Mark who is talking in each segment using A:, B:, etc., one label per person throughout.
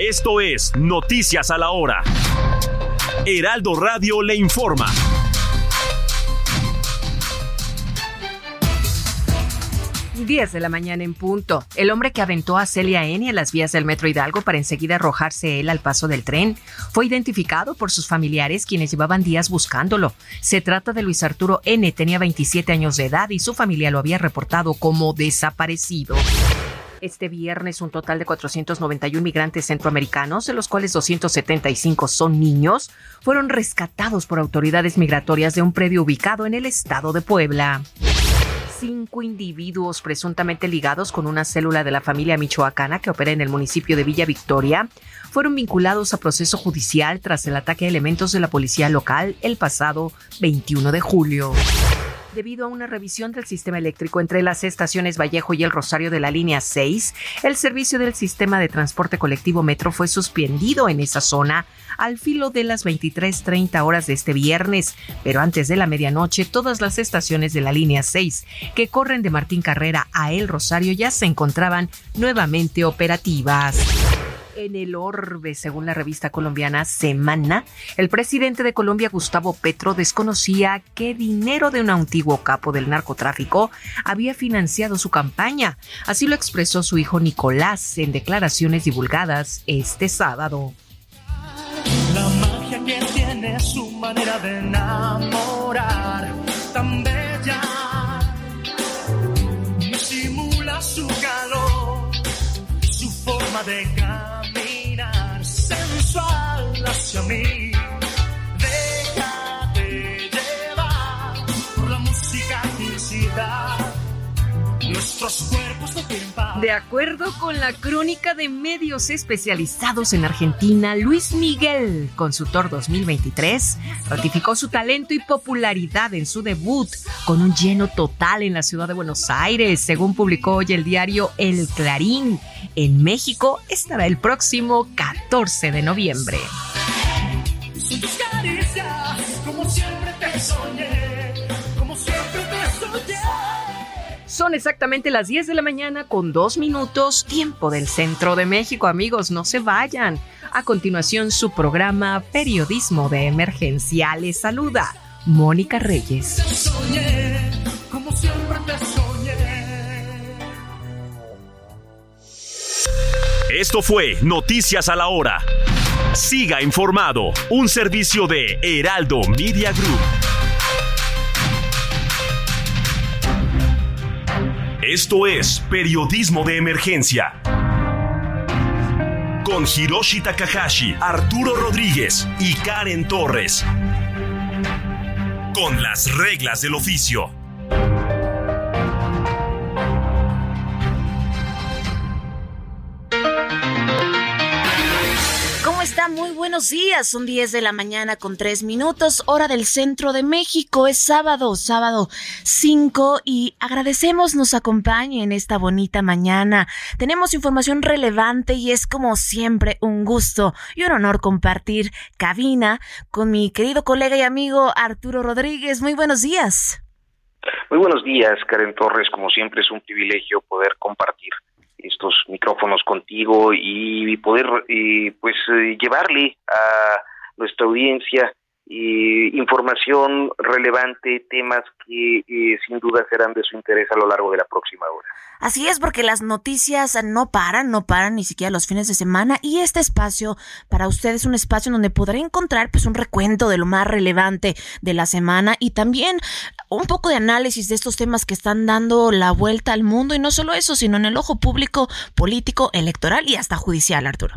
A: Esto es Noticias a la Hora. Heraldo Radio le informa.
B: 10 de la mañana en punto. El hombre que aventó a Celia N en las vías del Metro Hidalgo para enseguida arrojarse él al paso del tren fue identificado por sus familiares quienes llevaban días buscándolo. Se trata de Luis Arturo N, tenía 27 años de edad y su familia lo había reportado como desaparecido. Este viernes un total de 491 migrantes centroamericanos, de los cuales 275 son niños, fueron rescatados por autoridades migratorias de un predio ubicado en el estado de Puebla. Cinco individuos presuntamente ligados con una célula de la familia michoacana que opera en el municipio de Villa Victoria fueron vinculados a proceso judicial tras el ataque a elementos de la policía local el pasado 21 de julio debido a una revisión del sistema eléctrico entre las estaciones Vallejo y el Rosario de la línea 6, el servicio del sistema de transporte colectivo Metro fue suspendido en esa zona al filo de las 23:30 horas de este viernes, pero antes de la medianoche todas las estaciones de la línea 6 que corren de Martín Carrera a El Rosario ya se encontraban nuevamente operativas en el orbe, según la revista colombiana Semana, el presidente de Colombia, Gustavo Petro, desconocía qué dinero de un antiguo capo del narcotráfico había financiado su campaña. Así lo expresó su hijo Nicolás en declaraciones divulgadas este sábado.
C: La magia que tiene su manera de enamorar, tan bella, simula su calor, su forma de
B: De acuerdo con la crónica de medios especializados en Argentina, Luis Miguel, consultor 2023, ratificó su talento y popularidad en su debut con un lleno total en la ciudad de Buenos Aires, según publicó hoy el diario El Clarín. En México estará el próximo 14 de noviembre como siempre te soñé, como siempre te soñé. Son exactamente las 10 de la mañana con dos minutos, tiempo del centro de México. Amigos, no se vayan. A continuación, su programa Periodismo de Emergencia. Les saluda Mónica Reyes. como siempre te soñé.
A: Esto fue Noticias a la Hora. Siga informado, un servicio de Heraldo Media Group. Esto es Periodismo de Emergencia. Con Hiroshi Takahashi, Arturo Rodríguez y Karen Torres. Con las reglas del oficio.
D: Muy buenos días. Son 10 de la mañana con 3 minutos, hora del centro de México. Es sábado, sábado 5 y agradecemos nos acompañe en esta bonita mañana. Tenemos información relevante y es como siempre un gusto y un honor compartir cabina con mi querido colega y amigo Arturo Rodríguez. Muy buenos días.
E: Muy buenos días, Karen Torres. Como siempre es un privilegio poder compartir estos micrófonos contigo y poder pues eh, llevarle a nuestra audiencia eh, información relevante, temas que eh, sin duda serán de su interés a lo largo de la próxima hora.
D: Así es, porque las noticias no paran, no paran ni siquiera los fines de semana y este espacio para ustedes es un espacio donde podrá encontrar pues un recuento de lo más relevante de la semana y también un poco de análisis de estos temas que están dando la vuelta al mundo y no solo eso, sino en el ojo público, político, electoral y hasta judicial, Arturo.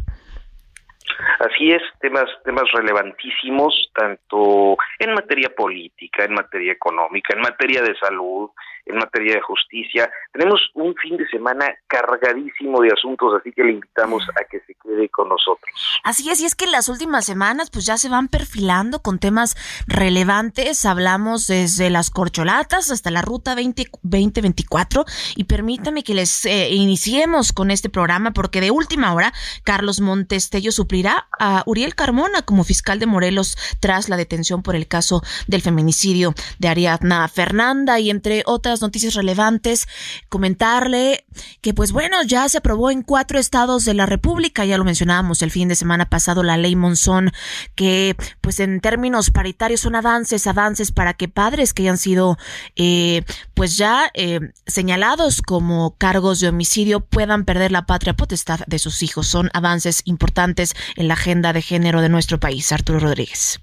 E: Así es, temas, temas relevantísimos, tanto en materia política, en materia económica, en materia de salud, en materia de justicia. Tenemos un fin de semana cargadísimo de asuntos, así que le invitamos a que se quede con nosotros.
D: Así es, y es que las últimas semanas pues ya se van perfilando con temas relevantes. Hablamos desde las corcholatas hasta la ruta 20, 2024 y permítame que les eh, iniciemos con este programa porque de última hora Carlos Montestello suplirá a Uriel Carmona como fiscal de Morelos tras la detención por el caso del feminicidio de Ariadna Fernanda y entre otras noticias relevantes, comentarle que pues bueno, ya se aprobó en cuatro estados de la República, ya lo mencionábamos el fin de semana pasado, la ley Monzón, que pues en términos paritarios son avances, avances para que padres que hayan sido eh, pues ya eh, señalados como cargos de homicidio puedan perder la patria potestad de sus hijos. Son avances importantes en la agenda de género de nuestro país. Arturo Rodríguez.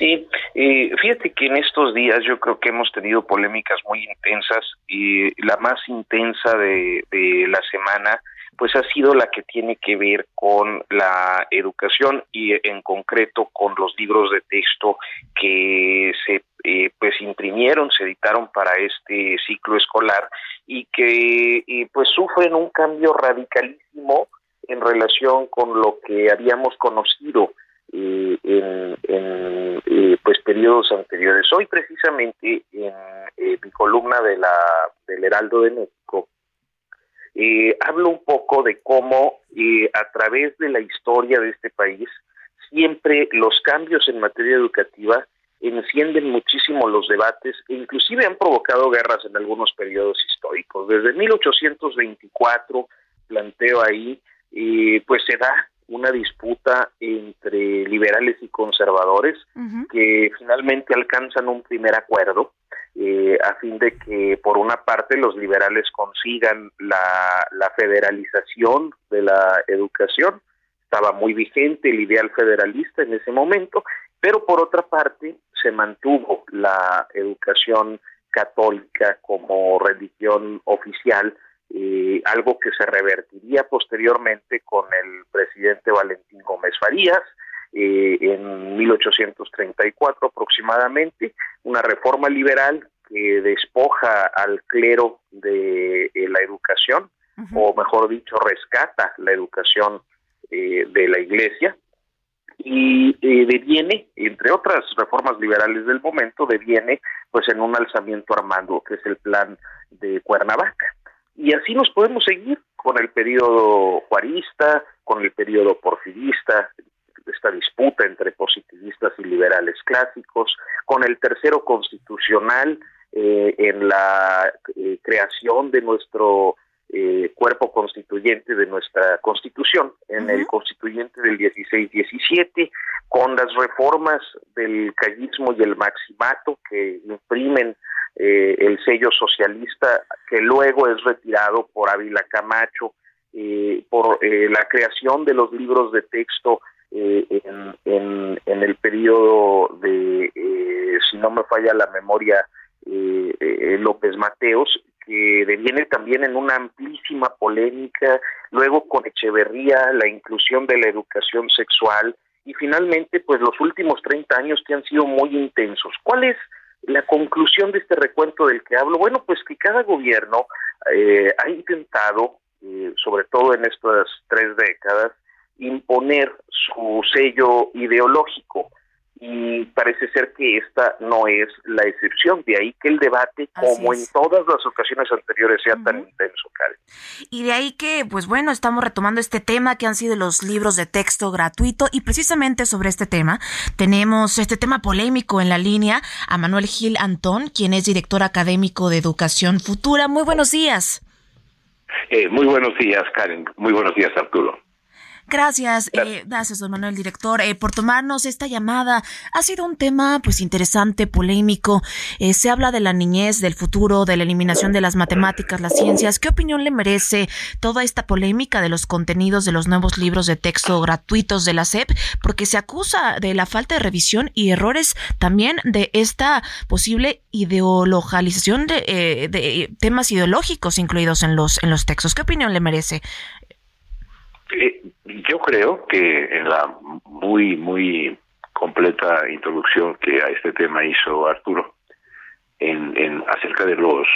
E: Sí, eh, fíjate que en estos días yo creo que hemos tenido polémicas muy intensas y la más intensa de, la semana pues ha sido la que tiene que ver con la educación y en concreto con los libros de texto que se eh, pues imprimieron, se editaron para este ciclo escolar y que pues sufren un cambio radicalísimo en relación con lo que habíamos conocido eh, en, en periodos anteriores. Hoy precisamente en eh, mi columna de la del Heraldo de México eh, hablo un poco de cómo a través de la historia de este país siempre los cambios en materia educativa encienden muchísimo los debates e inclusive han provocado guerras en algunos periodos históricos. Desde 1824 planteo ahí, pues se da una disputa entre liberales y conservadores que finalmente alcanzan un primer acuerdo eh, a fin de que por una parte los liberales consigan la, la federalización de la educación, estaba muy vigente el ideal federalista en ese momento, pero por otra parte se mantuvo la educación católica como religión oficial eh, algo que se revertiría posteriormente con el presidente Valentín Gómez Farías eh, en 1834 aproximadamente, una reforma liberal que despoja al clero de eh, la educación, o mejor dicho, rescata la educación eh, de la iglesia, y eh, deviene, entre otras reformas liberales del momento, deviene pues en un alzamiento armado, que es el plan de Cuernavaca. Y así nos podemos seguir con el periodo juarista, con el periodo porfirista, esta disputa entre positivistas y liberales clásicos, con el tercero constitucional eh, en la eh, creación de nuestro eh, cuerpo constituyente de nuestra constitución, en el constituyente del 16-17, con las reformas del callismo y el maximato que imprimen eh, el sello socialista que luego es retirado por Ávila Camacho, eh, por eh, la creación de los libros de texto en, en, en, el periodo de, si no me falla la memoria, López Mateos, que deviene también en una amplísima polémica, luego con Echeverría, la inclusión de la educación sexual, y finalmente, pues los últimos 30 años que han sido muy intensos. ¿Cuál es la conclusión de este recuento del que hablo, bueno, pues que cada gobierno eh, ha intentado, eh, sobre todo en estas tres décadas, imponer su sello ideológico y parece ser que esta no es la excepción. De ahí que el debate, como en todas las ocasiones anteriores, sea tan intenso, Karen.
D: Y de ahí que, pues bueno, estamos retomando este tema que han sido los libros de texto gratuito y precisamente sobre este tema tenemos este tema polémico en la línea a Manuel Gil Antón, quien es director académico de Educación Futura. Muy buenos días.
F: Eh, muy buenos días, Karen. Muy buenos días, Arturo.
D: Gracias, eh, gracias, don Manuel, director, eh, por tomarnos esta llamada. Ha sido un tema, pues, interesante, polémico. Eh, se habla de la niñez, del futuro, de la eliminación de las matemáticas, las ciencias. ¿Qué opinión le merece toda esta polémica de los contenidos de los nuevos libros de texto gratuitos de la SEP? Porque se acusa de la falta de revisión y errores también de esta posible ideologización de, eh, de temas ideológicos incluidos en los, en los textos. ¿Qué opinión le merece?
F: Eh, yo creo que en la muy, muy completa introducción que a este tema hizo Arturo, en, en acerca de los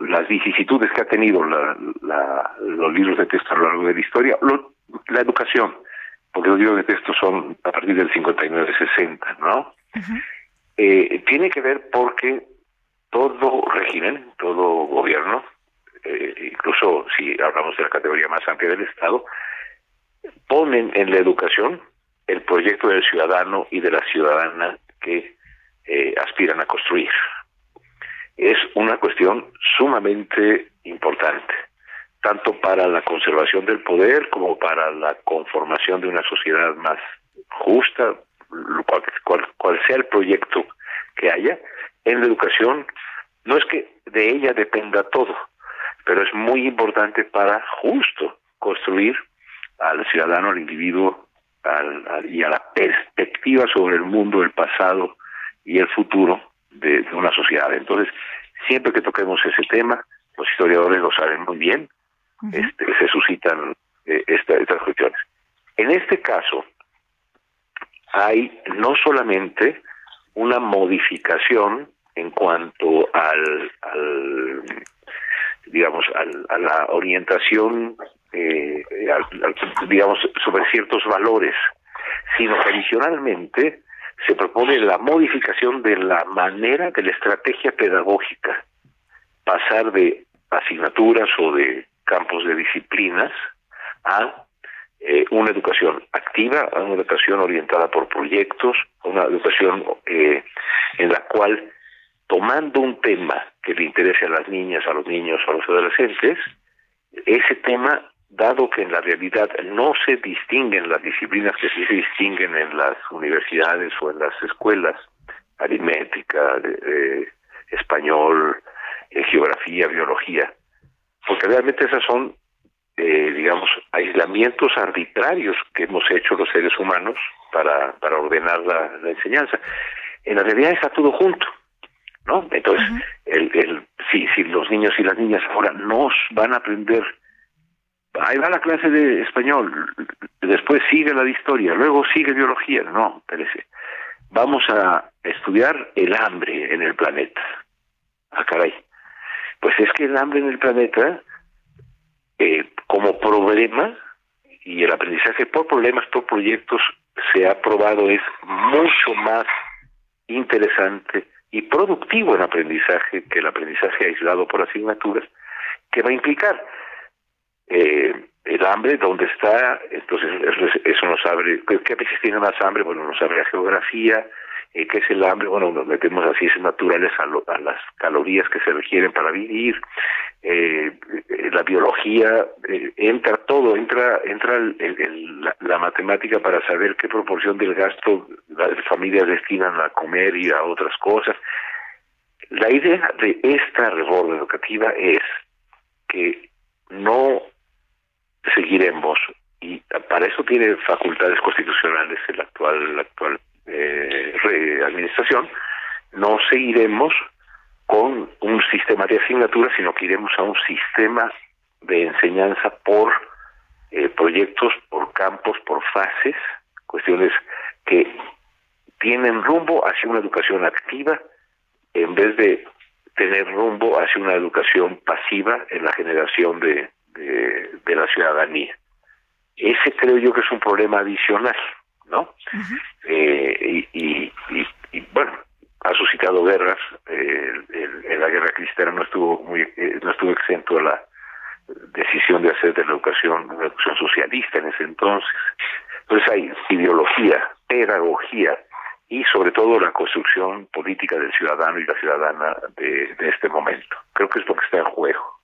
F: las vicisitudes que ha tenido la, la, los libros de texto a lo largo de la historia, la educación, porque los libros de texto son a partir del 59-60, ¿no? eh, tiene que ver porque todo régimen, todo gobierno, eh, incluso si hablamos de la categoría más amplia del Estado, ponen en la educación el proyecto del ciudadano y de la ciudadana que eh, aspiran a construir. Es una cuestión sumamente importante, tanto para la conservación del poder como para la conformación de una sociedad más justa, cual, cual sea el proyecto que haya. En la educación no es que de ella dependa todo, pero es muy importante para justo construir al ciudadano, al individuo al, y a la perspectiva sobre el mundo, el pasado y el futuro de, una sociedad. Entonces, siempre que toquemos ese tema, los historiadores lo saben muy bien, este, se suscitan eh, estas cuestiones. En este caso, hay no solamente una modificación en cuanto al, al digamos, al, a la orientación, eh, digamos, sobre ciertos valores, sino que adicionalmente se propone la modificación de la manera de la estrategia pedagógica, pasar de asignaturas o de campos de disciplinas a eh, una educación activa, a una educación orientada por proyectos, una educación eh, en la cual tomando un tema que le interese a las niñas, a los niños, a los adolescentes, ese tema, dado que en la realidad no se distinguen las disciplinas que sí se distinguen en las universidades o en las escuelas, aritmética, español, eh, geografía, biología, porque realmente esas son, eh, digamos, aislamientos arbitrarios que hemos hecho los seres humanos para, para ordenar la enseñanza. En la realidad está todo junto ¿no? Entonces, el, el, si, si los niños y las niñas ahora no van a aprender, ahí va la clase de español, después sigue la de historia, luego sigue biología, no, espérese. Vamos a estudiar el hambre en el planeta. Ah, caray. Pues es que el hambre en el planeta, eh, como problema, y el aprendizaje por problemas, por proyectos, se ha probado es mucho más interesante, y productivo en aprendizaje que el aprendizaje aislado por asignaturas, que va a implicar eh, el hambre, donde está, entonces eso nos abre, ¿qué veces tiene más hambre? Bueno, nos abre la geografía, eh, ¿qué es el hambre? Bueno, nos metemos a ciencias naturales a, a las calorías que se requieren para vivir, eh, la biología, eh, entra todo, entra entra el, la, matemática para saber qué proporción del gasto las familias destinan a comer y a otras cosas. La idea de esta reforma educativa es que no seguiremos y para eso tiene facultades constitucionales el actual la actual eh, administración. No seguiremos con un sistema de asignaturas, sino que iremos a un sistema de enseñanza por eh, proyectos, por campos, por fases, cuestiones que tienen rumbo hacia una educación activa en vez de tener rumbo hacia una educación pasiva en la generación de, de, la ciudadanía. Ese creo yo que es un problema adicional, ¿no? eh, y, y, y, bueno, ha suscitado guerras. Eh, la guerra cristiana no estuvo muy, eh, no estuvo exento a la decisión de hacer de la educación una educación socialista en ese entonces. Entonces hay ideología, pedagogía y sobre todo la construcción política del ciudadano y la ciudadana de este momento. Creo que es lo que está en juego.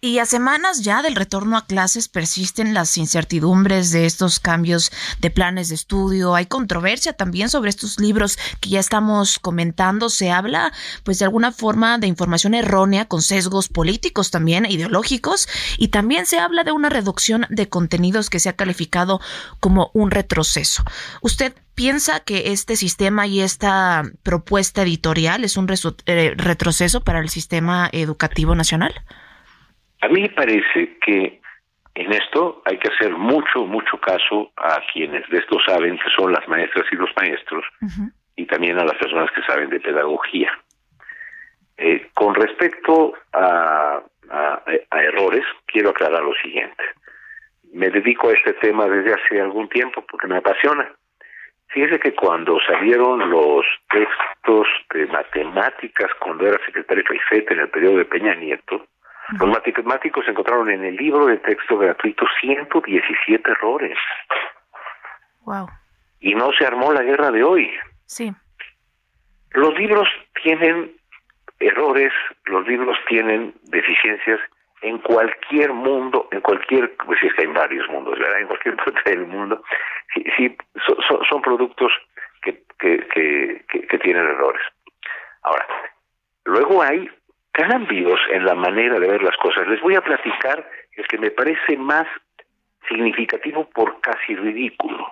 D: Y a semanas ya del retorno a clases persisten las incertidumbres de estos cambios de planes de estudio. Hay controversia también sobre estos libros que ya estamos comentando. Se habla, pues, de alguna forma de información errónea con sesgos políticos también, ideológicos. Y también se habla de una reducción de contenidos que se ha calificado como un retroceso. ¿Usted piensa que este sistema y esta propuesta editorial es un eh, retroceso para el sistema educativo nacional?
F: A mí me parece que En esto hay que hacer mucho, mucho caso a quienes de esto saben, que son las maestras y los maestros, y también a las personas que saben de pedagogía. Eh, con respecto a, a, errores, quiero aclarar lo siguiente. Me dedico a este tema desde hace algún tiempo porque me apasiona. Fíjese que cuando salieron los textos de matemáticas, cuando era secretario Caifete en el periodo de Peña Nieto, los matemáticos encontraron en el libro de texto gratuito 117 errores.
D: Wow.
F: Y no se armó la guerra de hoy.
D: Sí.
F: Los libros tienen errores, los libros tienen deficiencias en cualquier mundo, en cualquier, pues es que hay varios mundos, ¿verdad? En cualquier parte del mundo, sí, sí son, productos que, que, que, que tienen errores. Ahora, luego hay cambios en la manera de ver las cosas. Les voy a platicar el que me parece más significativo por casi ridículo.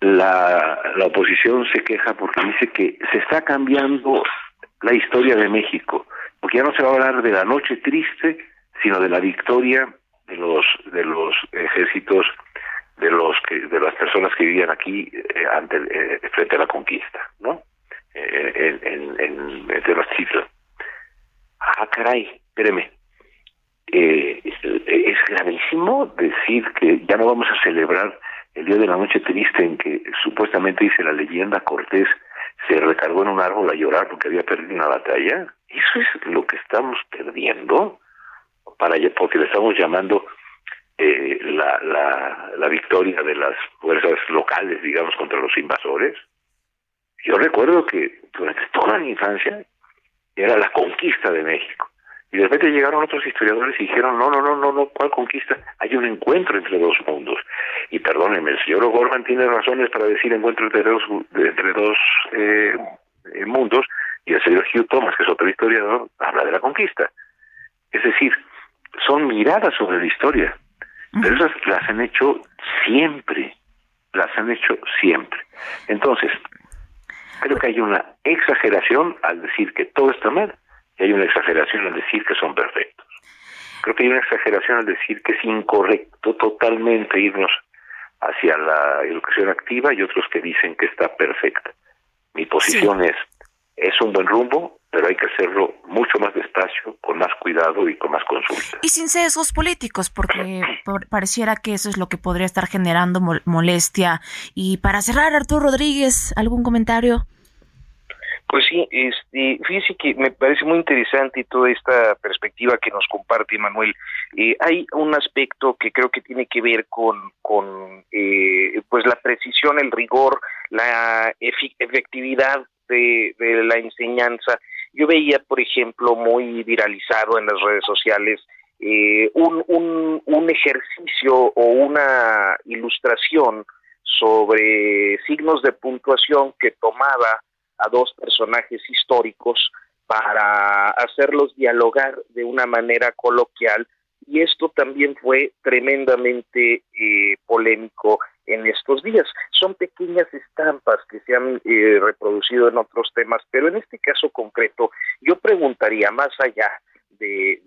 F: La, la oposición se queja porque dice que se está cambiando la historia de México, porque ya no se va a hablar de la noche triste, sino de la victoria de los de los ejércitos de los que de las personas que vivían aquí eh, ante eh, frente a la conquista, ¿no? Eh, en, en, en Tenochtitlan. Ah, caray, espéreme. es gravísimo decir que ya no vamos a celebrar el día de la noche triste en que supuestamente dice la leyenda Cortés se recargó en un árbol a llorar porque había perdido una batalla. Eso es lo que estamos perdiendo, para porque le estamos llamando eh, la, la, la victoria de las fuerzas locales, digamos, contra los invasores. Yo recuerdo que durante toda mi infancia era la conquista de México. Y de repente llegaron otros historiadores y dijeron, no, no, no, no, no, ¿cuál conquista? Hay un encuentro entre dos mundos. Y perdónenme, el señor O'Gorman tiene razones para decir encuentro entre dos, entre dos eh, eh, mundos, y el señor Hugh Thomas, que es otro historiador, habla de la conquista. Es decir, son miradas sobre la historia, pero esas las han hecho siempre, las han hecho siempre. Entonces, creo que hay una exageración al decir que todo está mal y hay una exageración al decir que son perfectos. Creo que hay una exageración al decir que es incorrecto totalmente irnos hacia la educación activa y otros que dicen que está perfecta. Mi posición es, es un buen rumbo, pero hay que hacerlo mucho más despacio, con más cuidado y con más consulta.
D: Y sin sesgos políticos, porque pareciera que eso es lo que podría estar generando molestia. Y para cerrar, Arturo Rodríguez, ¿algún comentario?
E: Pues sí, este, fíjese que me parece muy interesante toda esta perspectiva que nos comparte Manuel. Eh, hay un aspecto que creo que tiene que ver con, con eh, pues la precisión, el rigor, la efectividad de, de la enseñanza. Yo veía, por ejemplo, muy viralizado en las redes sociales eh, un, un, ejercicio o una ilustración sobre signos de puntuación que tomaba a dos personajes históricos para hacerlos dialogar de una manera coloquial y esto también fue tremendamente eh, polémico en estos días. Son pequeñas estampas que se han eh, reproducido en otros temas, pero en este caso concreto yo preguntaría más allá de,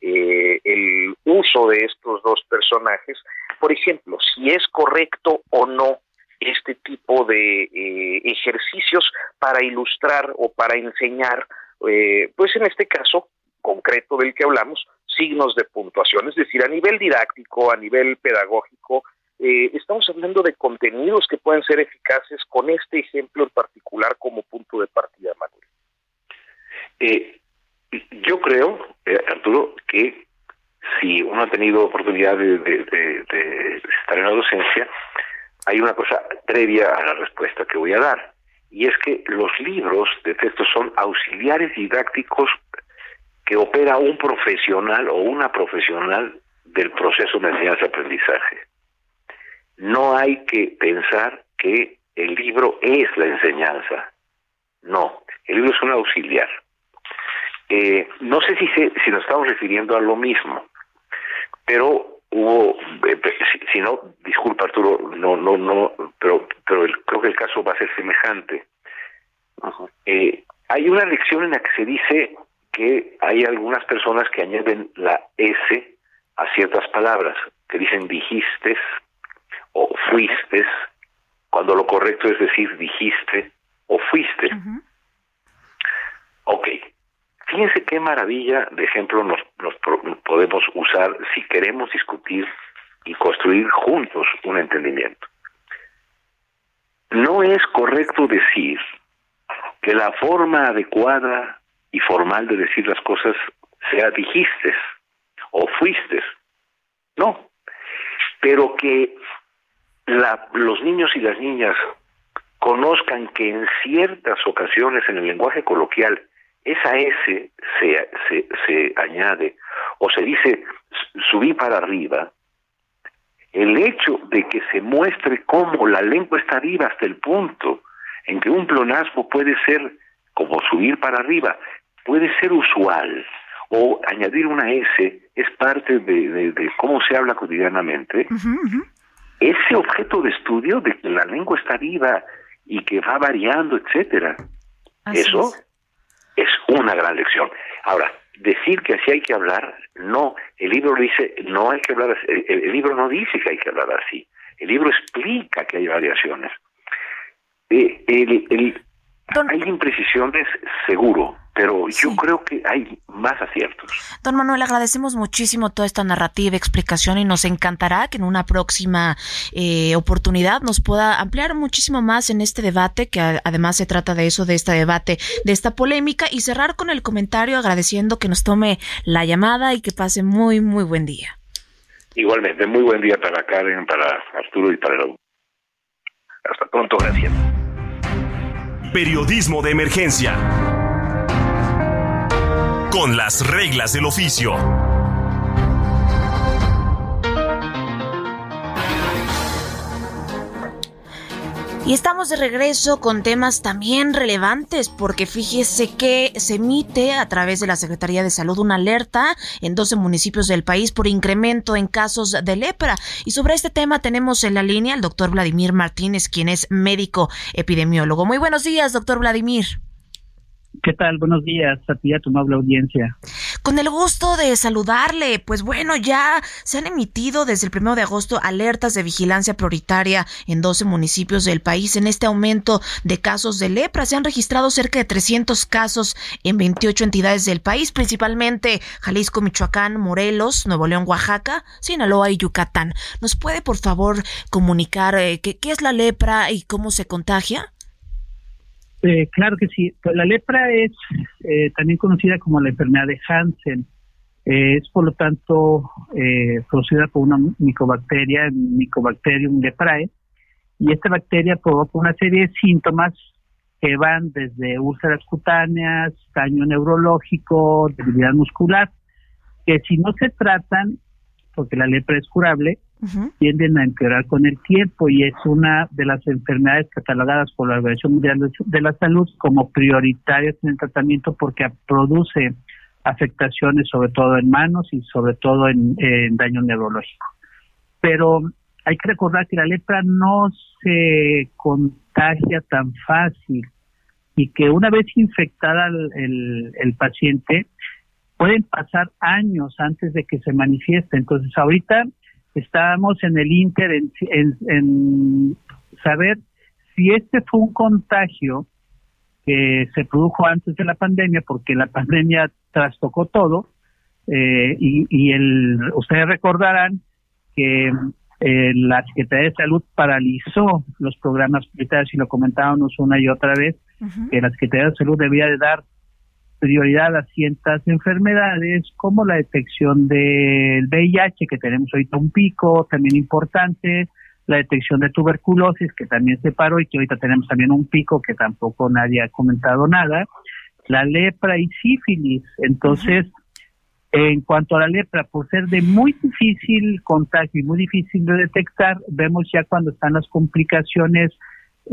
E: eh, el uso de estos dos personajes, por ejemplo, si es correcto o no este tipo de eh, ejercicios para ilustrar o para enseñar, eh, pues en este caso concreto del que hablamos, signos de puntuación, es decir, a nivel didáctico, a nivel pedagógico, eh, estamos hablando de contenidos que pueden ser eficaces con este ejemplo en particular como punto de partida, Manuel.
F: yo creo, Arturo, que si uno ha tenido oportunidad de, de estar en la docencia, hay una cosa previa a la respuesta que voy a dar, y es que los libros de texto son auxiliares didácticos que opera un profesional o una profesional del proceso de enseñanza-aprendizaje. No hay que pensar que el libro es la enseñanza. No, el libro es un auxiliar. Eh, no sé si, si nos estamos refiriendo a lo mismo, pero hubo eh, si, no disculpa Arturo no no no pero pero creo que el caso va a ser semejante eh, hay una lección en la que se dice que hay algunas personas que añaden la S a ciertas palabras, que dicen dijiste o fuiste, cuando lo correcto es decir dijiste o fuiste. Ok, fíjense qué maravilla de ejemplo nos, nos podemos usar si queremos discutir y construir juntos un entendimiento. No es correcto decir que la forma adecuada y formal de decir las cosas sea dijiste o fuiste. No, pero que la, los niños y las niñas conozcan que en ciertas ocasiones en el lenguaje coloquial esa S se, se, se añade o se dice subí para arriba, el hecho de que se muestre cómo la lengua está viva hasta el punto en que un plonasmo puede ser como subir para arriba, puede ser usual o añadir una S es parte de, cómo se habla cotidianamente. Ese objeto de estudio de que la lengua está viva y que va variando, etcétera, eso es. una gran lección. Ahora, decir que así hay que hablar, no. El libro dice no hay que hablar así. El, libro no dice que hay que hablar así. El libro explica que hay variaciones. Eh, el, hay imprecisiones, seguro, pero yo creo que hay más aciertos.
D: Don Manuel, agradecemos muchísimo toda esta narrativa, explicación y nos encantará que en una próxima eh, oportunidad nos pueda ampliar muchísimo más en este debate, que además se trata de eso, de este debate, de esta polémica y cerrar con el comentario agradeciendo que nos tome la llamada y que pase muy, muy buen día.
F: Igualmente, muy buen día para Karen, para Arturo y para el... Hasta pronto, gracias.
A: Periodismo de emergencia con las reglas del oficio.
D: Y estamos de regreso con temas también relevantes, porque fíjese que se emite a través de la Secretaría de Salud una alerta en 12 municipios del país por incremento en casos de lepra. Y sobre este tema tenemos en la línea al doctor Vladimir Martínez, quien es médico epidemiólogo. Muy buenos días, doctor Vladimir.
G: ¿Qué tal? Buenos días a ti, a tu noble audiencia.
D: Con el gusto de saludarle. Pues bueno, ya se han emitido desde el primero de agosto alertas de vigilancia prioritaria en 12 municipios del país en este aumento de casos de lepra. Se han registrado cerca de 300 casos en 28 entidades del país, principalmente Jalisco, Michoacán, Morelos, Nuevo León, Oaxaca, Sinaloa y Yucatán. ¿Nos puede, por favor, comunicar eh, qué es la lepra y cómo se contagia?
G: Eh, claro que sí. Pues la lepra es eh, también conocida como la enfermedad de Hansen. Eh, es por lo tanto producida por una micobacteria, Mycobacterium leprae, y esta bacteria provoca una serie de síntomas que van desde úlceras cutáneas, daño neurológico, debilidad muscular, que si no se tratan, porque la lepra es curable, tienden a empeorar con el tiempo y es una de las enfermedades catalogadas por la Organización Mundial de la Salud como prioritarias en el tratamiento porque produce afectaciones sobre todo en manos y sobre todo en, daño neurológico. Pero hay que recordar que la lepra no se contagia tan fácil y que una vez infectada el, el paciente, pueden pasar años antes de que se manifieste. Entonces, ahorita estábamos en el Inter en, saber si este fue un contagio que se produjo antes de la pandemia, porque la pandemia trastocó todo, eh, y, el, ustedes recordarán que eh, la Secretaría de Salud paralizó los programas militares y lo comentábamos una y otra vez, que la Secretaría de Salud debía de dar prioridad a ciertas enfermedades como la detección del VIH, que tenemos ahorita un pico también importante, la detección de tuberculosis, que también se paró y que ahorita tenemos también un pico que tampoco nadie ha comentado nada, la lepra y sífilis. Entonces, en cuanto a la lepra, por ser de muy difícil contagio y muy difícil de detectar, vemos ya cuando están las complicaciones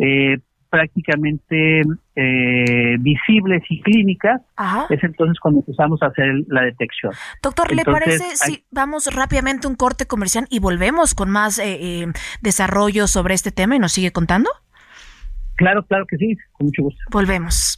G: eh, prácticamente eh, visibles y clínicas, es entonces cuando empezamos a hacer la detección.
D: Doctor, ¿le parece si vamos rápidamente a un corte comercial y volvemos con más eh, eh, desarrollo sobre este tema y nos sigue contando?
G: Claro, claro que sí, con mucho gusto.
D: Volvemos.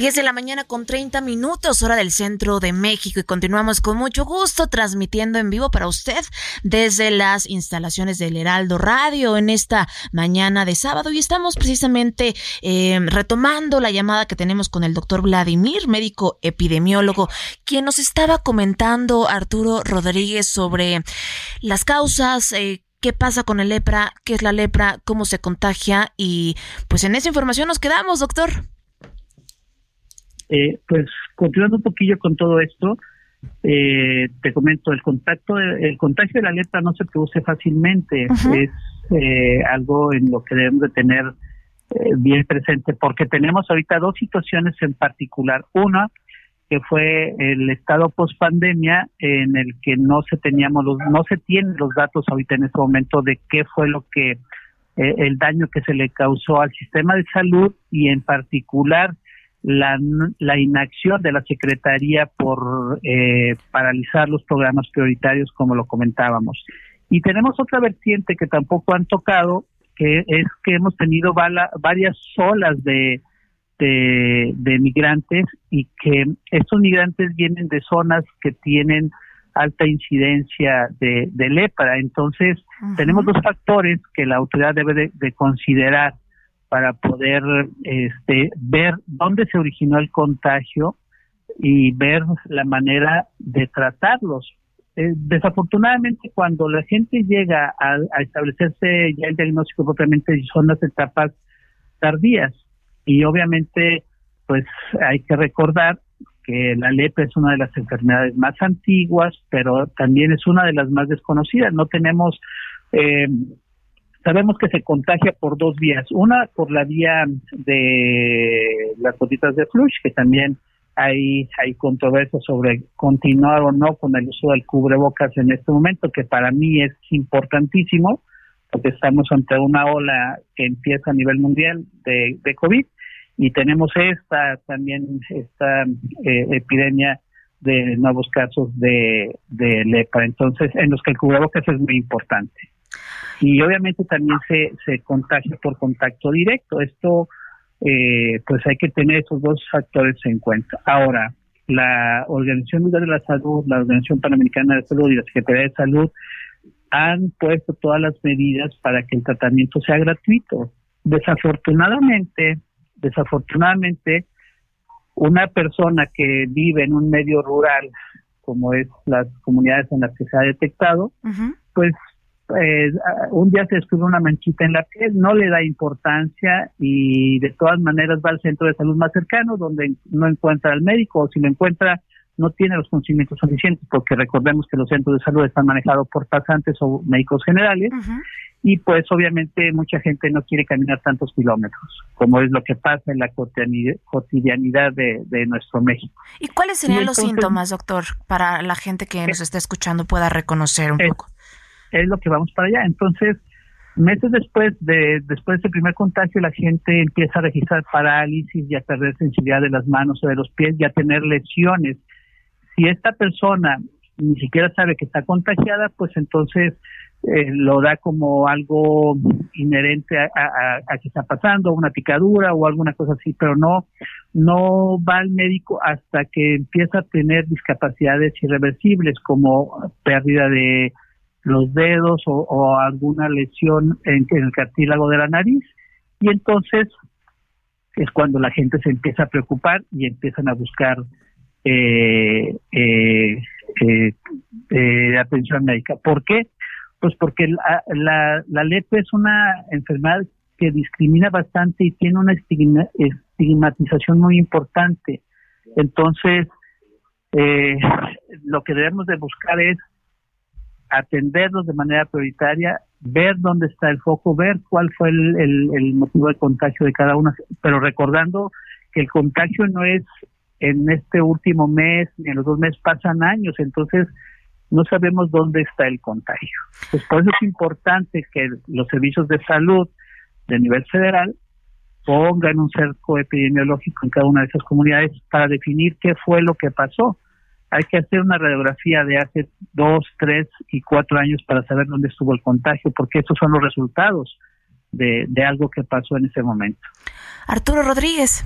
D: 10 de la mañana con 30 minutos, hora del centro de México. Y continuamos con mucho gusto transmitiendo en vivo para usted desde las instalaciones del Heraldo Radio en esta mañana de sábado. Y estamos precisamente eh, retomando la llamada que tenemos con el doctor Vladimir, médico epidemiólogo, quien nos estaba comentando Arturo Rodríguez sobre las causas, eh, qué pasa con el lepra, qué es la lepra, cómo se contagia. Y pues en esa información nos quedamos, doctor.
G: Eh, pues continuando un poquillo con todo esto, eh, te comento, el contacto, el contagio de la lepra no se produce fácilmente, es eh, algo en lo que debemos de tener bien presente, porque tenemos ahorita dos situaciones en particular. Una, que fue el estado post pandemia en el que no se teníamos los, no se tienen los datos ahorita en este momento de qué fue lo que el daño que se le causó al sistema de salud y en particular la, la inacción de la Secretaría por eh, paralizar los programas prioritarios, como lo comentábamos. Y tenemos otra vertiente que tampoco han tocado, que es que hemos tenido varias olas de, de, migrantes y que estos migrantes vienen de zonas que tienen alta incidencia de, lepra. Entonces, tenemos dos factores que la autoridad debe de considerar para poder este, ver dónde se originó el contagio y ver la manera de tratarlos. Eh, desafortunadamente, cuando la gente llega a, establecerse ya el diagnóstico propiamente, son las etapas tardías. Y obviamente, pues hay que recordar que la lepra es una de las enfermedades más antiguas, pero también es una de las más desconocidas. No tenemos eh, Sabemos que se contagia por dos vías. Una, por la vía de las gotitas de flush, que también hay, hay controversia sobre continuar o no con el uso del cubrebocas en este momento, que para mí es importantísimo, porque estamos ante una ola que empieza a nivel mundial de, de COVID y tenemos esta también, esta eh, epidemia de nuevos casos de, de lepra. Entonces, en los que el cubrebocas es muy importante y obviamente también se, se contagia por contacto directo. Esto, eh, pues hay que tener esos dos factores en cuenta. Ahora, la Organización Mundial de la Salud, la Organización Panamericana de Salud y la Secretaría de Salud han puesto todas las medidas para que el tratamiento sea gratuito. Desafortunadamente, desafortunadamente, una persona que vive en un medio rural, como es las comunidades en las que se ha detectado, pues eh, un día se descubre una manchita en la piel, no le da importancia y de todas maneras va al centro de salud más cercano donde no encuentra al médico o si lo encuentra no tiene los conocimientos suficientes porque recordemos que los centros de salud están manejados por pasantes o médicos generales y pues obviamente mucha gente no quiere caminar tantos kilómetros como es lo que pasa en la cotidianidad de, nuestro México.
D: ¿Y cuáles serían los síntomas, doctor, para la gente que nos está escuchando pueda reconocer un poco?
G: Es lo que vamos para allá. Entonces, meses después de después del primer contagio, la gente empieza a registrar parálisis y a perder sensibilidad de las manos o de los pies y a tener lesiones. Si esta persona ni siquiera sabe que está contagiada, pues entonces eh, lo da como algo inherente a, a, que está pasando, una picadura o alguna cosa así, pero no, no va al médico hasta que empieza a tener discapacidades irreversibles como pérdida de los dedos o, alguna lesión en, el cartílago de la nariz y entonces es cuando la gente se empieza a preocupar y empiezan a buscar eh, eh, eh, atención médica. ¿Por qué? Pues porque la, la, la lepra es una enfermedad que discrimina bastante y tiene una estigmatización muy importante. Entonces, eh, lo que debemos de buscar es atenderlos de manera prioritaria, ver dónde está el foco, ver cuál fue el, motivo de contagio de cada uno, pero recordando que el contagio no es en este último mes ni en los dos meses, pasan años, entonces no sabemos dónde está el contagio. Pues por eso es importante que los servicios de salud de nivel federal pongan un cerco epidemiológico en cada una de esas comunidades para definir qué fue lo que pasó. Hay que hacer una radiografía de hace dos, tres y cuatro años para saber dónde estuvo el contagio, porque esos son los resultados de, de algo que pasó en ese momento.
D: Arturo Rodríguez.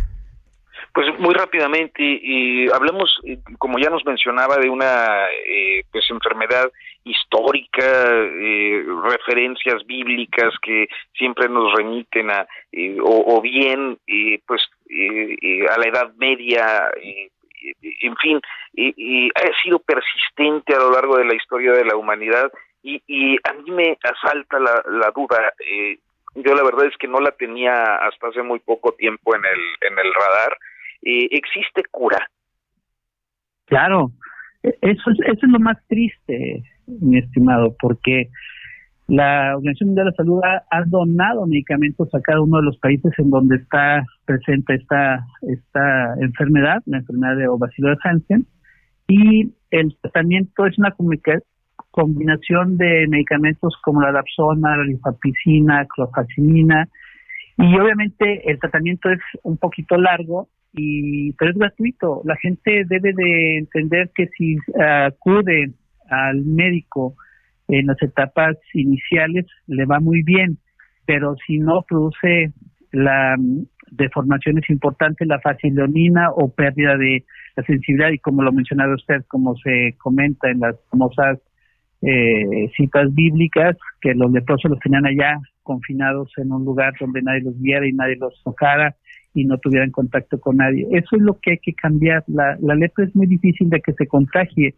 H: Pues muy rápidamente, y hablamos, eh, como ya nos mencionaba, de una eh, pues enfermedad histórica, eh, referencias bíblicas que siempre nos remiten a, o, bien, pues a la Edad Media, en fin, ha sido persistente a lo largo de la historia de la humanidad y, y a mí me asalta la, la duda. yo la verdad es que no la tenía hasta hace muy poco tiempo en el en el radar eh, existe cura.
G: Claro, e-, eso es, eso es lo más triste, mi estimado, porque la Organización Mundial de la Salud ha, donado medicamentos a cada uno de los países en donde está presente esta, esta enfermedad, la enfermedad de Bacillus de Hansen, y el tratamiento es una combinación de medicamentos como la dapsona, la lifapicina, clofazimina, y obviamente el tratamiento es un poquito largo y pero es gratuito. La gente debe de entender que si acude al médico en las etapas iniciales le va muy bien, pero si no produce la mm, deformación es importante la facilonina o pérdida de la sensibilidad y como lo mencionaba usted, como se comenta en las famosas eh, citas bíblicas, que los leprosos los tenían allá confinados en un lugar donde nadie los viera y nadie los tocara y no tuvieran contacto con nadie. Eso es lo que hay que cambiar. La, la lepra es muy difícil de que se contagie.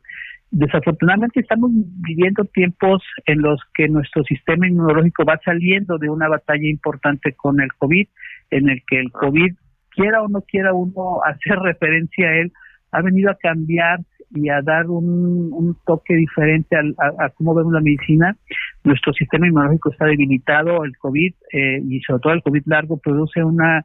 G: Desafortunadamente estamos viviendo tiempos en los que nuestro sistema inmunológico va saliendo de una batalla importante con el COVID, en el que el COVID, quiera o no quiera uno hacer referencia a él, ha venido a cambiar y a dar un, un toque diferente a, a, cómo vemos la medicina. Nuestro sistema inmunológico está debilitado, el COVID eh, y sobre todo el COVID largo produce una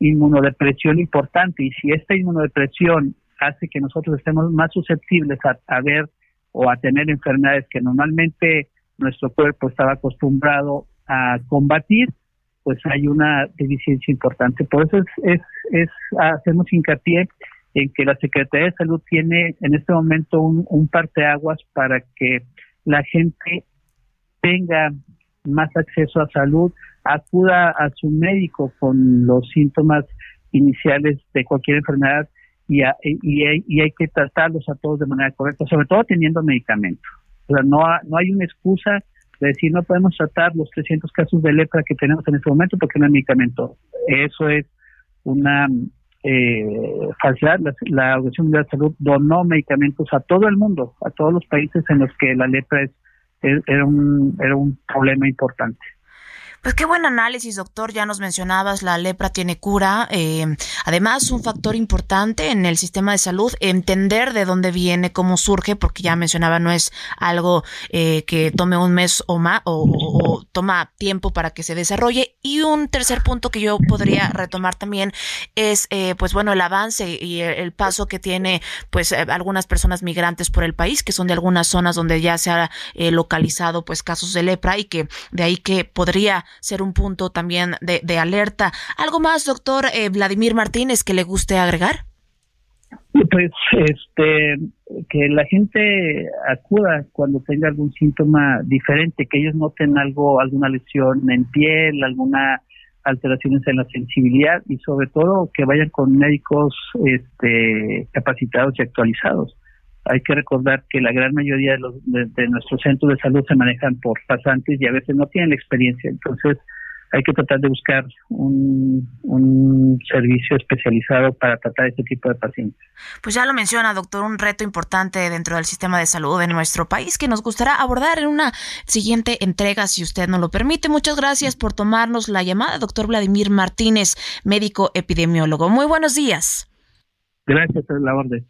G: inmunodepresión importante y si esta inmunodepresión hace que nosotros estemos más susceptibles a, ver o a tener enfermedades que normalmente nuestro cuerpo estaba acostumbrado a combatir, pues hay una deficiencia importante. Por eso es, es, es hacemos hincapié en que la Secretaría de Salud tiene en este momento un, un parteaguas para que la gente tenga más acceso a salud, acuda a su médico con los síntomas iniciales de cualquier enfermedad y, y, hay que tratarlos a todos de manera correcta, sobre todo teniendo medicamentos. O sea, no, no hay una excusa de decir no podemos tratar los 300 casos de lepra que tenemos en este momento porque no hay medicamento. Eso es una eh, falsedad. La, la Organización Mundial de Salud donó medicamentos a todo el mundo, a todos los países en los que la lepra es, era, un, era un problema importante.
D: Pues qué buen análisis, doctor. Ya nos mencionabas, la lepra tiene cura. Eh, además, un factor importante en el sistema de salud, entender de dónde viene, cómo surge, porque ya mencionaba, no es algo eh, que tome un mes o más, o, toma tiempo para que se desarrolle. Y un tercer punto que yo podría retomar también es, eh, pues bueno, el avance y el, paso que tiene, pues, algunas personas migrantes por el país, que son de algunas zonas donde ya se ha localizado, pues, casos de lepra y que de ahí que podría ser un punto también de, alerta. ¿Algo más, doctor eh, Vladimir Martínez, que le guste agregar?
G: Pues este que la gente acuda cuando tenga algún síntoma diferente, que ellos noten algo, alguna lesión en piel, alguna alteraciones en la sensibilidad y sobre todo que vayan con médicos este, capacitados y actualizados. Hay que recordar que la gran mayoría de, los, de nuestros centros de salud se manejan por pasantes y a veces no tienen la experiencia. Entonces, hay que tratar de buscar un, servicio especializado para tratar este tipo de pacientes.
D: Pues ya lo menciona, doctor, un reto importante dentro del sistema de salud de nuestro país que nos gustará abordar en una siguiente entrega, si usted nos lo permite. Muchas gracias por tomarnos la llamada, doctor Vladimir Martínez, médico epidemiólogo. Muy buenos días.
G: Gracias por la orden.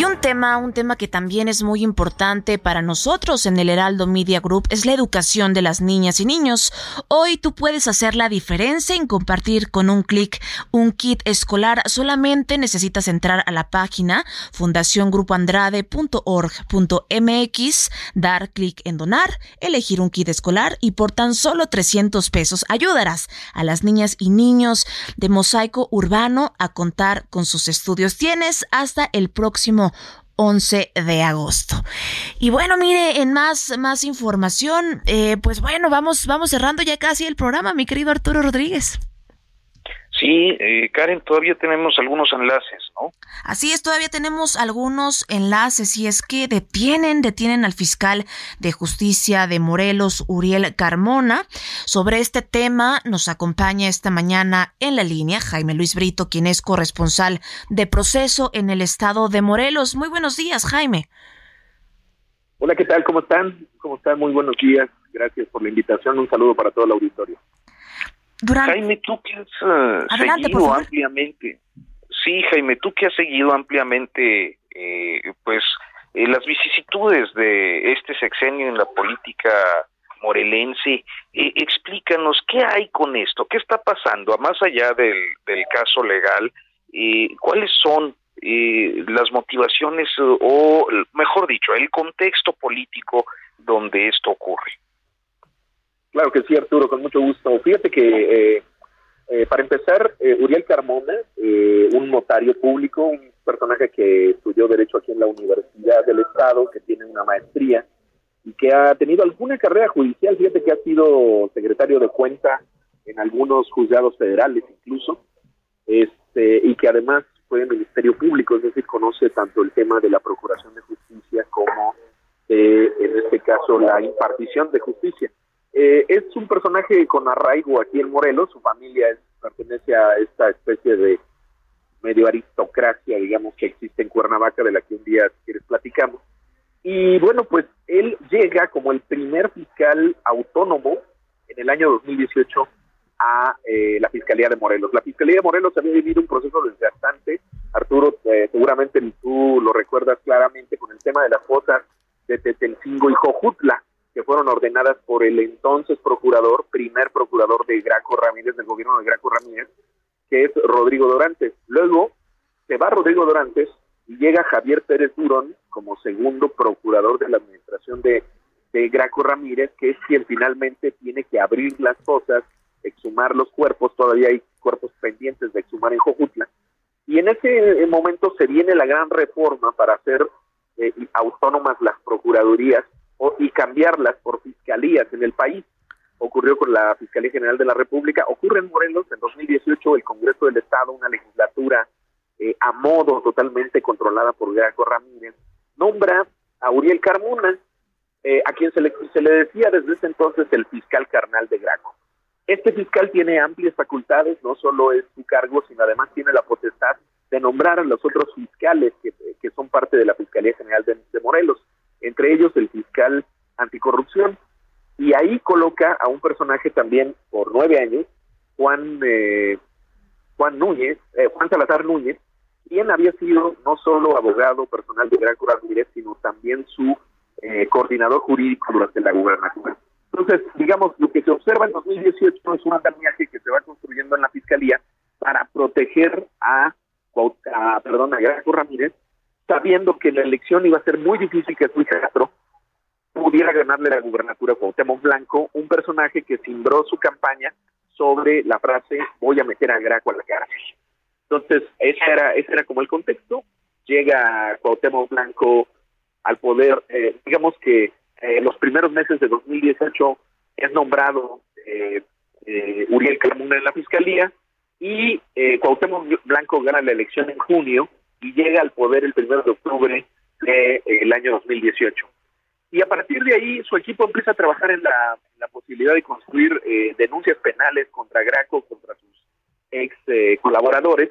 D: Y un tema, un tema que también es muy importante para nosotros en el Heraldo Media Group es la educación de las niñas y niños. Hoy tú puedes hacer la diferencia en compartir con un clic un kit escolar. Solamente necesitas entrar a la página fundaciongrupoandrade.org.mx, dar clic en donar, elegir un kit escolar y por tan solo 300 pesos ayudarás a las niñas y niños de mosaico urbano a contar con sus estudios. Tienes hasta el próximo 11 de agosto. Y bueno, mire, en más, más información, eh, pues bueno, vamos, vamos cerrando ya casi el programa, mi querido Arturo Rodríguez.
H: Sí, eh, Karen, todavía tenemos algunos enlaces, ¿no?
D: Así es, todavía tenemos algunos enlaces y es que detienen, detienen al fiscal de justicia de Morelos, Uriel Carmona. Sobre este tema nos acompaña esta mañana en la línea Jaime Luis Brito, quien es corresponsal de proceso en el estado de Morelos. Muy buenos días, Jaime.
I: Hola, ¿qué tal? ¿Cómo están? ¿Cómo están? Muy buenos días. Gracias por la invitación. Un saludo para todo el auditorio.
H: Jaime, tú que has eh, seguido ampliamente, sí, Jaime, tú que has seguido ampliamente, eh, pues, eh, las vicisitudes de este sexenio en la política morelense, explícanos qué hay con esto, qué está pasando, más allá del, del caso legal, cuáles son las motivaciones o, mejor dicho, el contexto político donde esto ocurre.
I: Claro que sí, Arturo, con mucho gusto. Fíjate que, eh, eh, para empezar, eh, Uriel Carmona, un notario público, un personaje que estudió Derecho aquí en la Universidad del Estado, que tiene una maestría y que ha tenido alguna carrera judicial, fíjate que ha sido secretario de cuenta en algunos juzgados federales incluso, este, y que además fue Ministerio Público, es decir, conoce tanto el tema de la Procuración de Justicia como, en este caso, la impartición de justicia. Eh, es un personaje con arraigo aquí en Morelos, su familia pertenece a esta especie de medio aristocracia, digamos, que existe en Cuernavaca, de la que un día, si quieres, platicamos. Y bueno, pues él llega como el primer fiscal autónomo en el año 2018 a eh, la Fiscalía de Morelos. La Fiscalía de Morelos había vivido un proceso desgastante, Arturo, eh, seguramente tú lo recuerdas claramente con el tema de las fotos de Tetelcingo y Jojutla, que fueron ordenadas por el entonces procurador, primer procurador de Graco Ramírez, del gobierno de Graco Ramírez, que es Rodrigo Dorantes. Luego se va Rodrigo Dorantes y llega Javier Pérez Durón como segundo procurador de la administración de, de Graco Ramírez, que es quien finalmente tiene que abrir las cosas, exhumar los cuerpos, todavía hay cuerpos pendientes de exhumar en Jojutla. Y en ese momento se viene la gran reforma para hacer eh, autónomas las procuradurías y cambiarlas por fiscalías en el país. Ocurrió con la Fiscalía General de la República, ocurre en Morelos en 2018 el Congreso del Estado, una legislatura eh, a modo totalmente controlada por Graco Ramírez, nombra a Uriel Carmona, eh, a quien se le, se le decía desde ese entonces el fiscal carnal de Graco. Este fiscal tiene amplias facultades, no solo es su cargo, sino además tiene la potestad de nombrar a los otros fiscales que, que son parte de la Fiscalía General de Morelos entre ellos el fiscal anticorrupción, y ahí coloca a un personaje también por nueve años, Juan eh, Juan Núñez, eh, Juan Salazar Núñez, quien había sido no solo abogado personal de Gran Ramírez, sino también su eh, coordinador jurídico durante la gubernatura. Entonces, digamos, lo que se observa en 2018 es un andamiaje que se va construyendo en la Fiscalía para proteger a, a perdón, a Graco Ramírez, sabiendo que la elección iba a ser muy difícil que Luis Castro pudiera ganarle la gubernatura a Cuauhtémoc Blanco, un personaje que cimbró su campaña sobre la frase voy a meter a Graco a la cárcel. Entonces, ese era, ese era como el contexto. Llega Cuauhtémoc Blanco al poder, eh, digamos que eh, los primeros meses de 2018 es nombrado eh, eh, Uriel Carmona en la fiscalía y eh, Cuauhtémoc Blanco gana la elección en junio y llega al poder el primero de octubre del año 2018. Y a partir de ahí su equipo empieza a trabajar en la, posibilidad de construir eh, denuncias penales contra Graco, contra sus ex eh, colaboradores,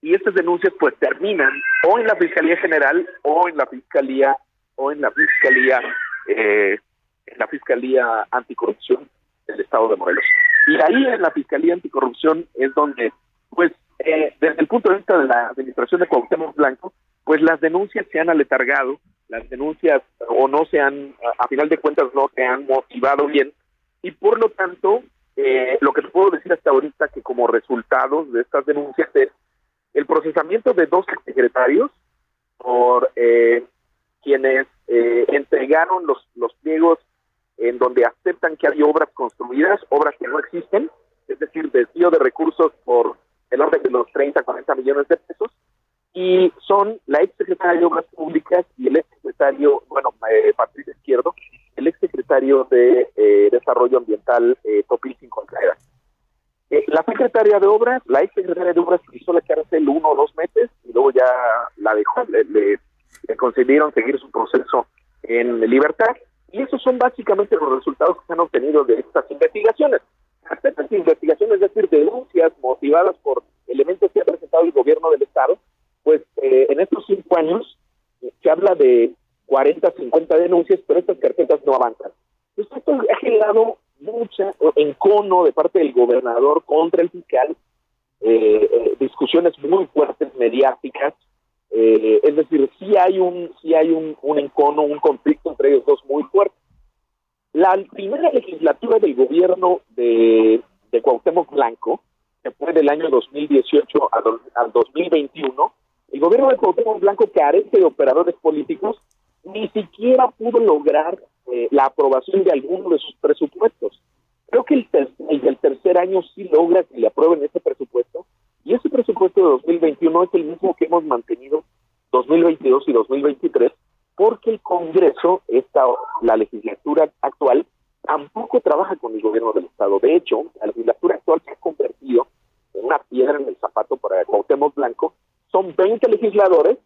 I: y estas denuncias pues terminan o en la Fiscalía General o en la Fiscalía o en la Fiscalía eh, en la Fiscalía Anticorrupción del Estado de Morelos. Y ahí en la Fiscalía Anticorrupción es donde, pues, eh, desde el punto de vista de la administración de Cuauhtémoc Blanco, pues las denuncias se han aletargado, las denuncias o no se han, a, final de cuentas, no se han motivado bien, y por lo tanto, eh, lo que te puedo decir hasta ahorita que como resultados de estas denuncias es el procesamiento de dos secretarios por eh, quienes eh, entregaron los, los pliegos en donde aceptan que hay obras construidas, obras que no existen, es decir, desvío de recursos por el orden de los 30, 40 millones de pesos, y son la ex secretaria de Obras Públicas y el ex secretario, bueno, eh, Patricia Izquierdo, el ex secretario de eh, Desarrollo Ambiental, eh, Topil Contreras. Eh, la secretaria de Obras, la ex secretaria de Obras hizo la cárcel uno o dos meses y luego ya la dejó, le, le, le concedieron seguir su proceso en libertad y esos son básicamente los resultados que se han obtenido de estas investigaciones. Estas investigaciones, es decir, denuncias motivadas por elementos que ha presentado el gobierno del Estado, pues eh, en estos cinco años eh, se habla de 40, 50 denuncias, pero estas carpetas no avanzan. Entonces, esto ha generado mucha encono de parte del gobernador contra el fiscal, eh discusiones muy fuertes mediáticas, eh, es decir, sí hay un sí hay un, un encono, un conflicto entre ellos dos muy fuerte. La primera legislatura del gobierno de, de Cuauhtémoc Blanco, que fue del año 2018 al, al 2021, el gobierno de Cuauhtémoc Blanco carece de operadores políticos, ni siquiera pudo lograr eh, la aprobación de alguno de sus presupuestos. Creo que el, ter el del tercer año sí logra que le aprueben ese presupuesto, y ese presupuesto de 2021 es el mismo que hemos mantenido 2022 y 2023, porque el Congreso, esta, la legislatura actual, tampoco trabaja con el gobierno del Estado. De hecho, la legislatura actual se ha convertido en una piedra en el zapato para Cuauhtémoc Blanco. Son 20 legisladores,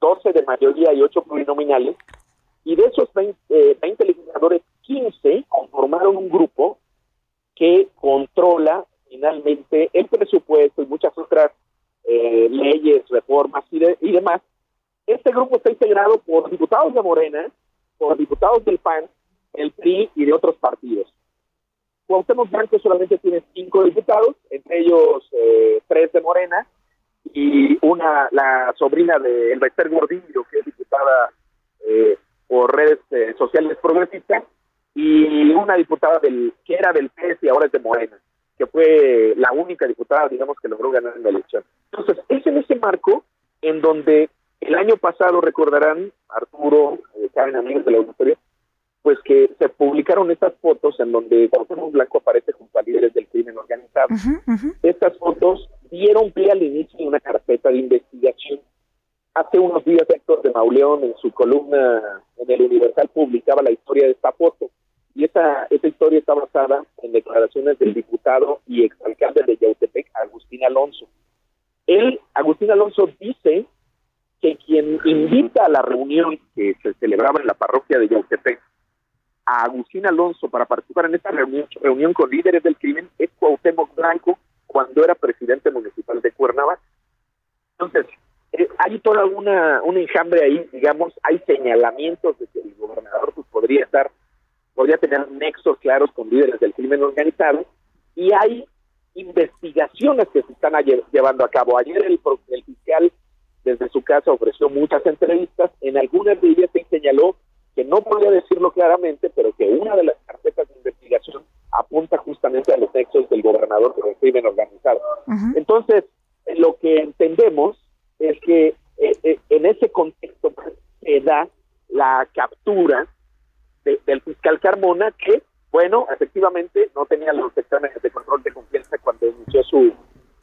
I: 12 de mayoría y 8 plurinominales, y de esos 20, eh, 20 legisladores, 15 conformaron un grupo que controla finalmente el presupuesto y muchas otras eh, leyes, reformas y, de, y demás. Grupo está integrado por diputados de Morena, por diputados del PAN, el PRI y de otros partidos. Cuauhtémoc Blanco solamente tiene cinco diputados, entre ellos eh, tres de Morena y una, la sobrina de Elbester Gordillo, que es diputada eh, por redes eh, sociales progresistas, y una diputada del que era del PS y ahora es de Morena que fue la única diputada, digamos, que logró ganar en la elección. Entonces, es en ese marco en donde el año pasado, recordarán, Arturo, eh, amigos de la auditoría, pues que se publicaron estas fotos en donde Cuauhtémoc Blanco aparece junto a líderes del crimen organizado.
D: Uh -huh.
I: Estas fotos dieron pie al inicio de una carpeta de investigación. Hace unos días Héctor de Mauleón en su columna en el Universal publicaba la historia de esta foto. Y esa, esa historia está basada en declaraciones del diputado y exalcalde de Yautepec, Agustín Alonso. Él, Agustín Alonso, dice que quien invita a la reunión que se celebraba en la parroquia de Yautepec a Agustín Alonso para participar en esta reunión, reunión con líderes del crimen es Cuauhtémoc Blanco cuando era presidente municipal de Cuernavaca. Entonces, eh, hay toda una un enjambre ahí, digamos, hay señalamientos de que el gobernador pues, podría estar podría tener nexos claros con líderes del crimen organizado y hay investigaciones que se están llevando a cabo. Ayer el, el fiscal desde su casa ofreció muchas entrevistas, en algunas de ellas se señaló que no podía decirlo claramente, pero que una de las carpetas de investigación apunta justamente a los nexos del gobernador con el crimen organizado. Uh -huh. Entonces, lo que entendemos es que eh, eh, en ese contexto se da la captura del fiscal Carmona que, bueno, efectivamente no tenía los exámenes de control de confianza cuando inició su,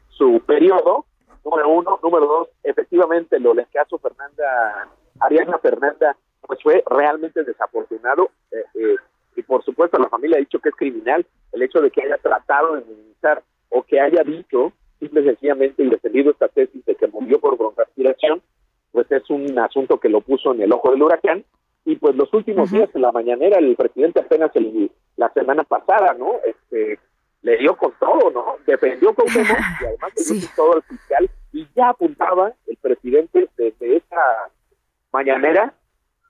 I: su periodo, número uno. Número dos, efectivamente lo del caso Fernanda, Ariana Fernanda, pues fue realmente desafortunado. Eh, y por supuesto la familia ha dicho que es criminal el hecho de que haya tratado de minimizar o que haya dicho simple y sencillamente y defendido esta tesis de que murió por broncoaspiración, pues es un asunto que lo puso en el ojo del huracán. Y pues los últimos días en la mañanera, el presidente apenas el, la semana pasada, ¿no? Este, le dio con todo, ¿no? Defendió con todo y además le dio todo al fiscal y ya apuntaba el presidente desde esa mañanera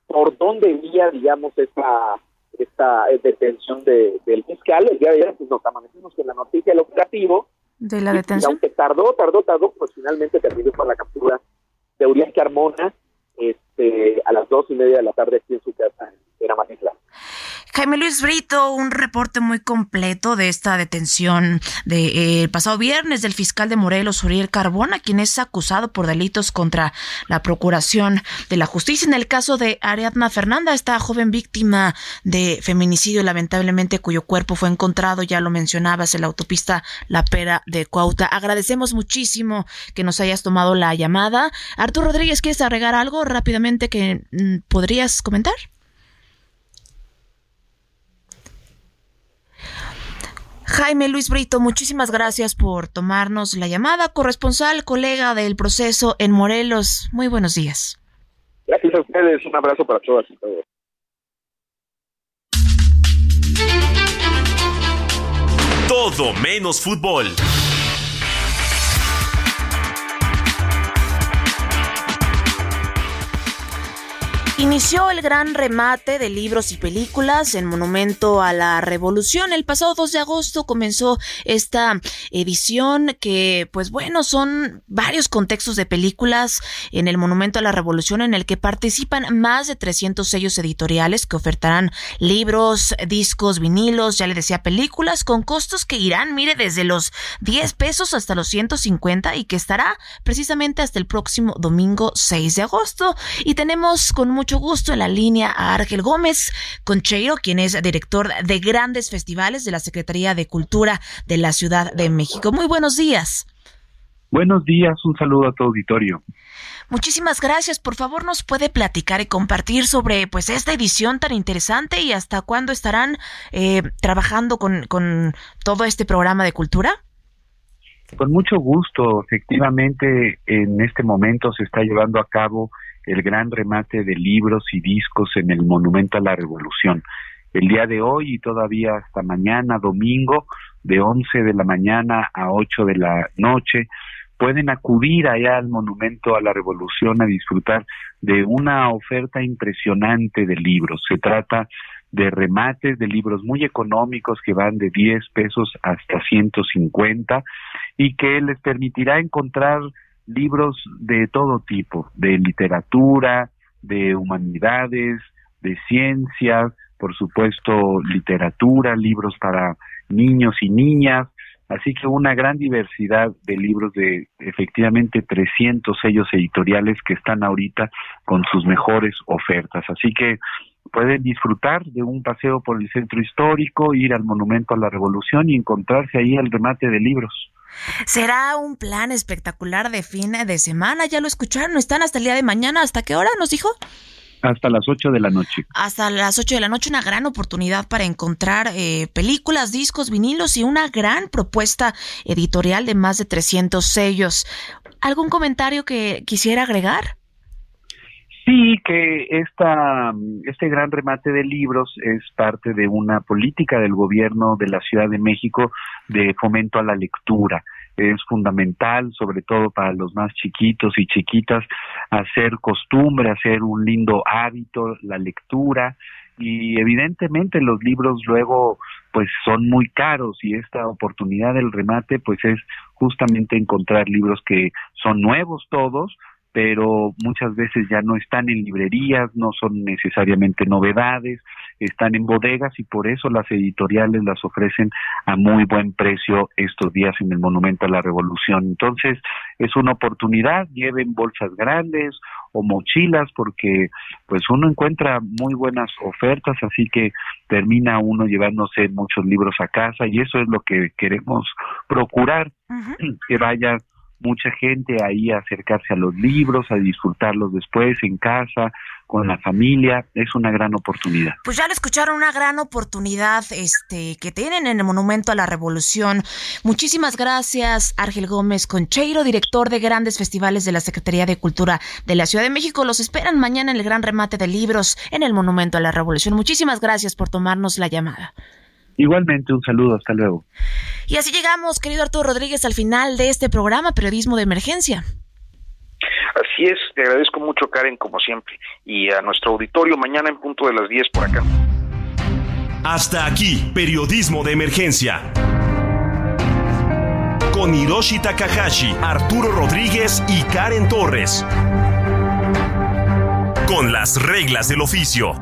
I: por dónde iría, digamos, esta esta detención de, del fiscal. El día de ayer pues, nos amanecimos con la noticia del operativo
D: de la detención.
I: aunque tardó, tardó, tardó, pues finalmente terminó con la captura de Urián Carmona este, a las dos y media de la tarde aquí en su casa en Amatitlán.
D: Jaime Luis Brito, un reporte muy completo de esta detención del de, eh, pasado viernes del fiscal de Morelos, Uriel Carbona, quien es acusado por delitos contra la Procuración de la Justicia en el caso de Ariadna Fernanda, esta joven víctima de feminicidio, lamentablemente, cuyo cuerpo fue encontrado, ya lo mencionabas, en la autopista La Pera de Cuauta. Agradecemos muchísimo que nos hayas tomado la llamada. Arturo Rodríguez, ¿quieres agregar algo rápidamente que mm, podrías comentar? Jaime Luis Brito, muchísimas gracias por tomarnos la llamada. Corresponsal, colega del proceso en Morelos, muy buenos días.
I: Gracias a ustedes, un abrazo para todas y todos.
A: Todo menos fútbol.
D: Inició el gran remate de libros y películas en Monumento a la Revolución. El pasado 2 de agosto comenzó esta edición que, pues bueno, son varios contextos de películas en el Monumento a la Revolución en el que participan más de 300 sellos editoriales que ofertarán libros, discos, vinilos, ya le decía, películas con costos que irán, mire, desde los 10 pesos hasta los 150 y que estará precisamente hasta el próximo domingo 6 de agosto. Y tenemos con mucho mucho gusto en la línea a Argel Gómez Concheiro, quien es director de grandes festivales de la Secretaría de Cultura de la Ciudad de México. Muy buenos días.
J: Buenos días, un saludo a tu auditorio.
D: Muchísimas gracias. Por favor, nos puede platicar y compartir sobre pues esta edición tan interesante y hasta cuándo estarán eh, trabajando con, con todo este programa de cultura.
J: Con mucho gusto. Efectivamente, en este momento se está llevando a cabo el gran remate de libros y discos en el Monumento a la Revolución. El día de hoy y todavía hasta mañana, domingo, de 11 de la mañana a 8 de la noche, pueden acudir allá al Monumento a la Revolución a disfrutar de una oferta impresionante de libros. Se trata de remates de libros muy económicos que van de 10 pesos hasta 150 y que les permitirá encontrar libros de todo tipo, de literatura, de humanidades, de ciencias, por supuesto literatura, libros para niños y niñas, así que una gran diversidad de libros de efectivamente 300 sellos editoriales que están ahorita con sus mejores ofertas, así que pueden disfrutar de un paseo por el centro histórico, ir al Monumento a la Revolución y encontrarse ahí el remate de libros.
D: Será un plan espectacular de fin de semana, ya lo escucharon, están hasta el día de mañana, ¿hasta qué hora nos dijo?
J: Hasta las 8 de la noche.
D: Hasta las 8 de la noche, una gran oportunidad para encontrar eh, películas, discos, vinilos y una gran propuesta editorial de más de 300 sellos. ¿Algún comentario que quisiera agregar?
J: Sí, que esta, este gran remate de libros es parte de una política del gobierno de la Ciudad de México de fomento a la lectura. Es fundamental, sobre todo para los más chiquitos y chiquitas, hacer costumbre, hacer un lindo hábito, la lectura, y evidentemente los libros luego pues son muy caros y esta oportunidad del remate pues es justamente encontrar libros que son nuevos todos pero muchas veces ya no están en librerías, no son necesariamente novedades, están en bodegas y por eso las editoriales las ofrecen a muy buen precio estos días en el Monumento a la Revolución. Entonces, es una oportunidad, lleven bolsas grandes o mochilas porque pues uno encuentra muy buenas ofertas, así que termina uno llevándose muchos libros a casa y eso es lo que queremos procurar, que vaya mucha gente ahí a acercarse a los libros, a disfrutarlos después en casa, con la familia, es una gran oportunidad.
D: Pues ya lo escucharon, una gran oportunidad este que tienen en el Monumento a la Revolución. Muchísimas gracias, Ángel Gómez Concheiro, director de grandes festivales de la Secretaría de Cultura de la Ciudad de México. Los esperan mañana en el gran remate de libros en el Monumento a la Revolución. Muchísimas gracias por tomarnos la llamada.
J: Igualmente, un saludo, hasta luego.
D: Y así llegamos, querido Arturo Rodríguez, al final de este programa Periodismo de Emergencia.
H: Así es, te agradezco mucho, Karen, como siempre, y a nuestro auditorio mañana en punto de las 10 por acá.
A: Hasta aquí, Periodismo de Emergencia. Con Hiroshi Takahashi, Arturo Rodríguez y Karen Torres. Con las reglas del oficio.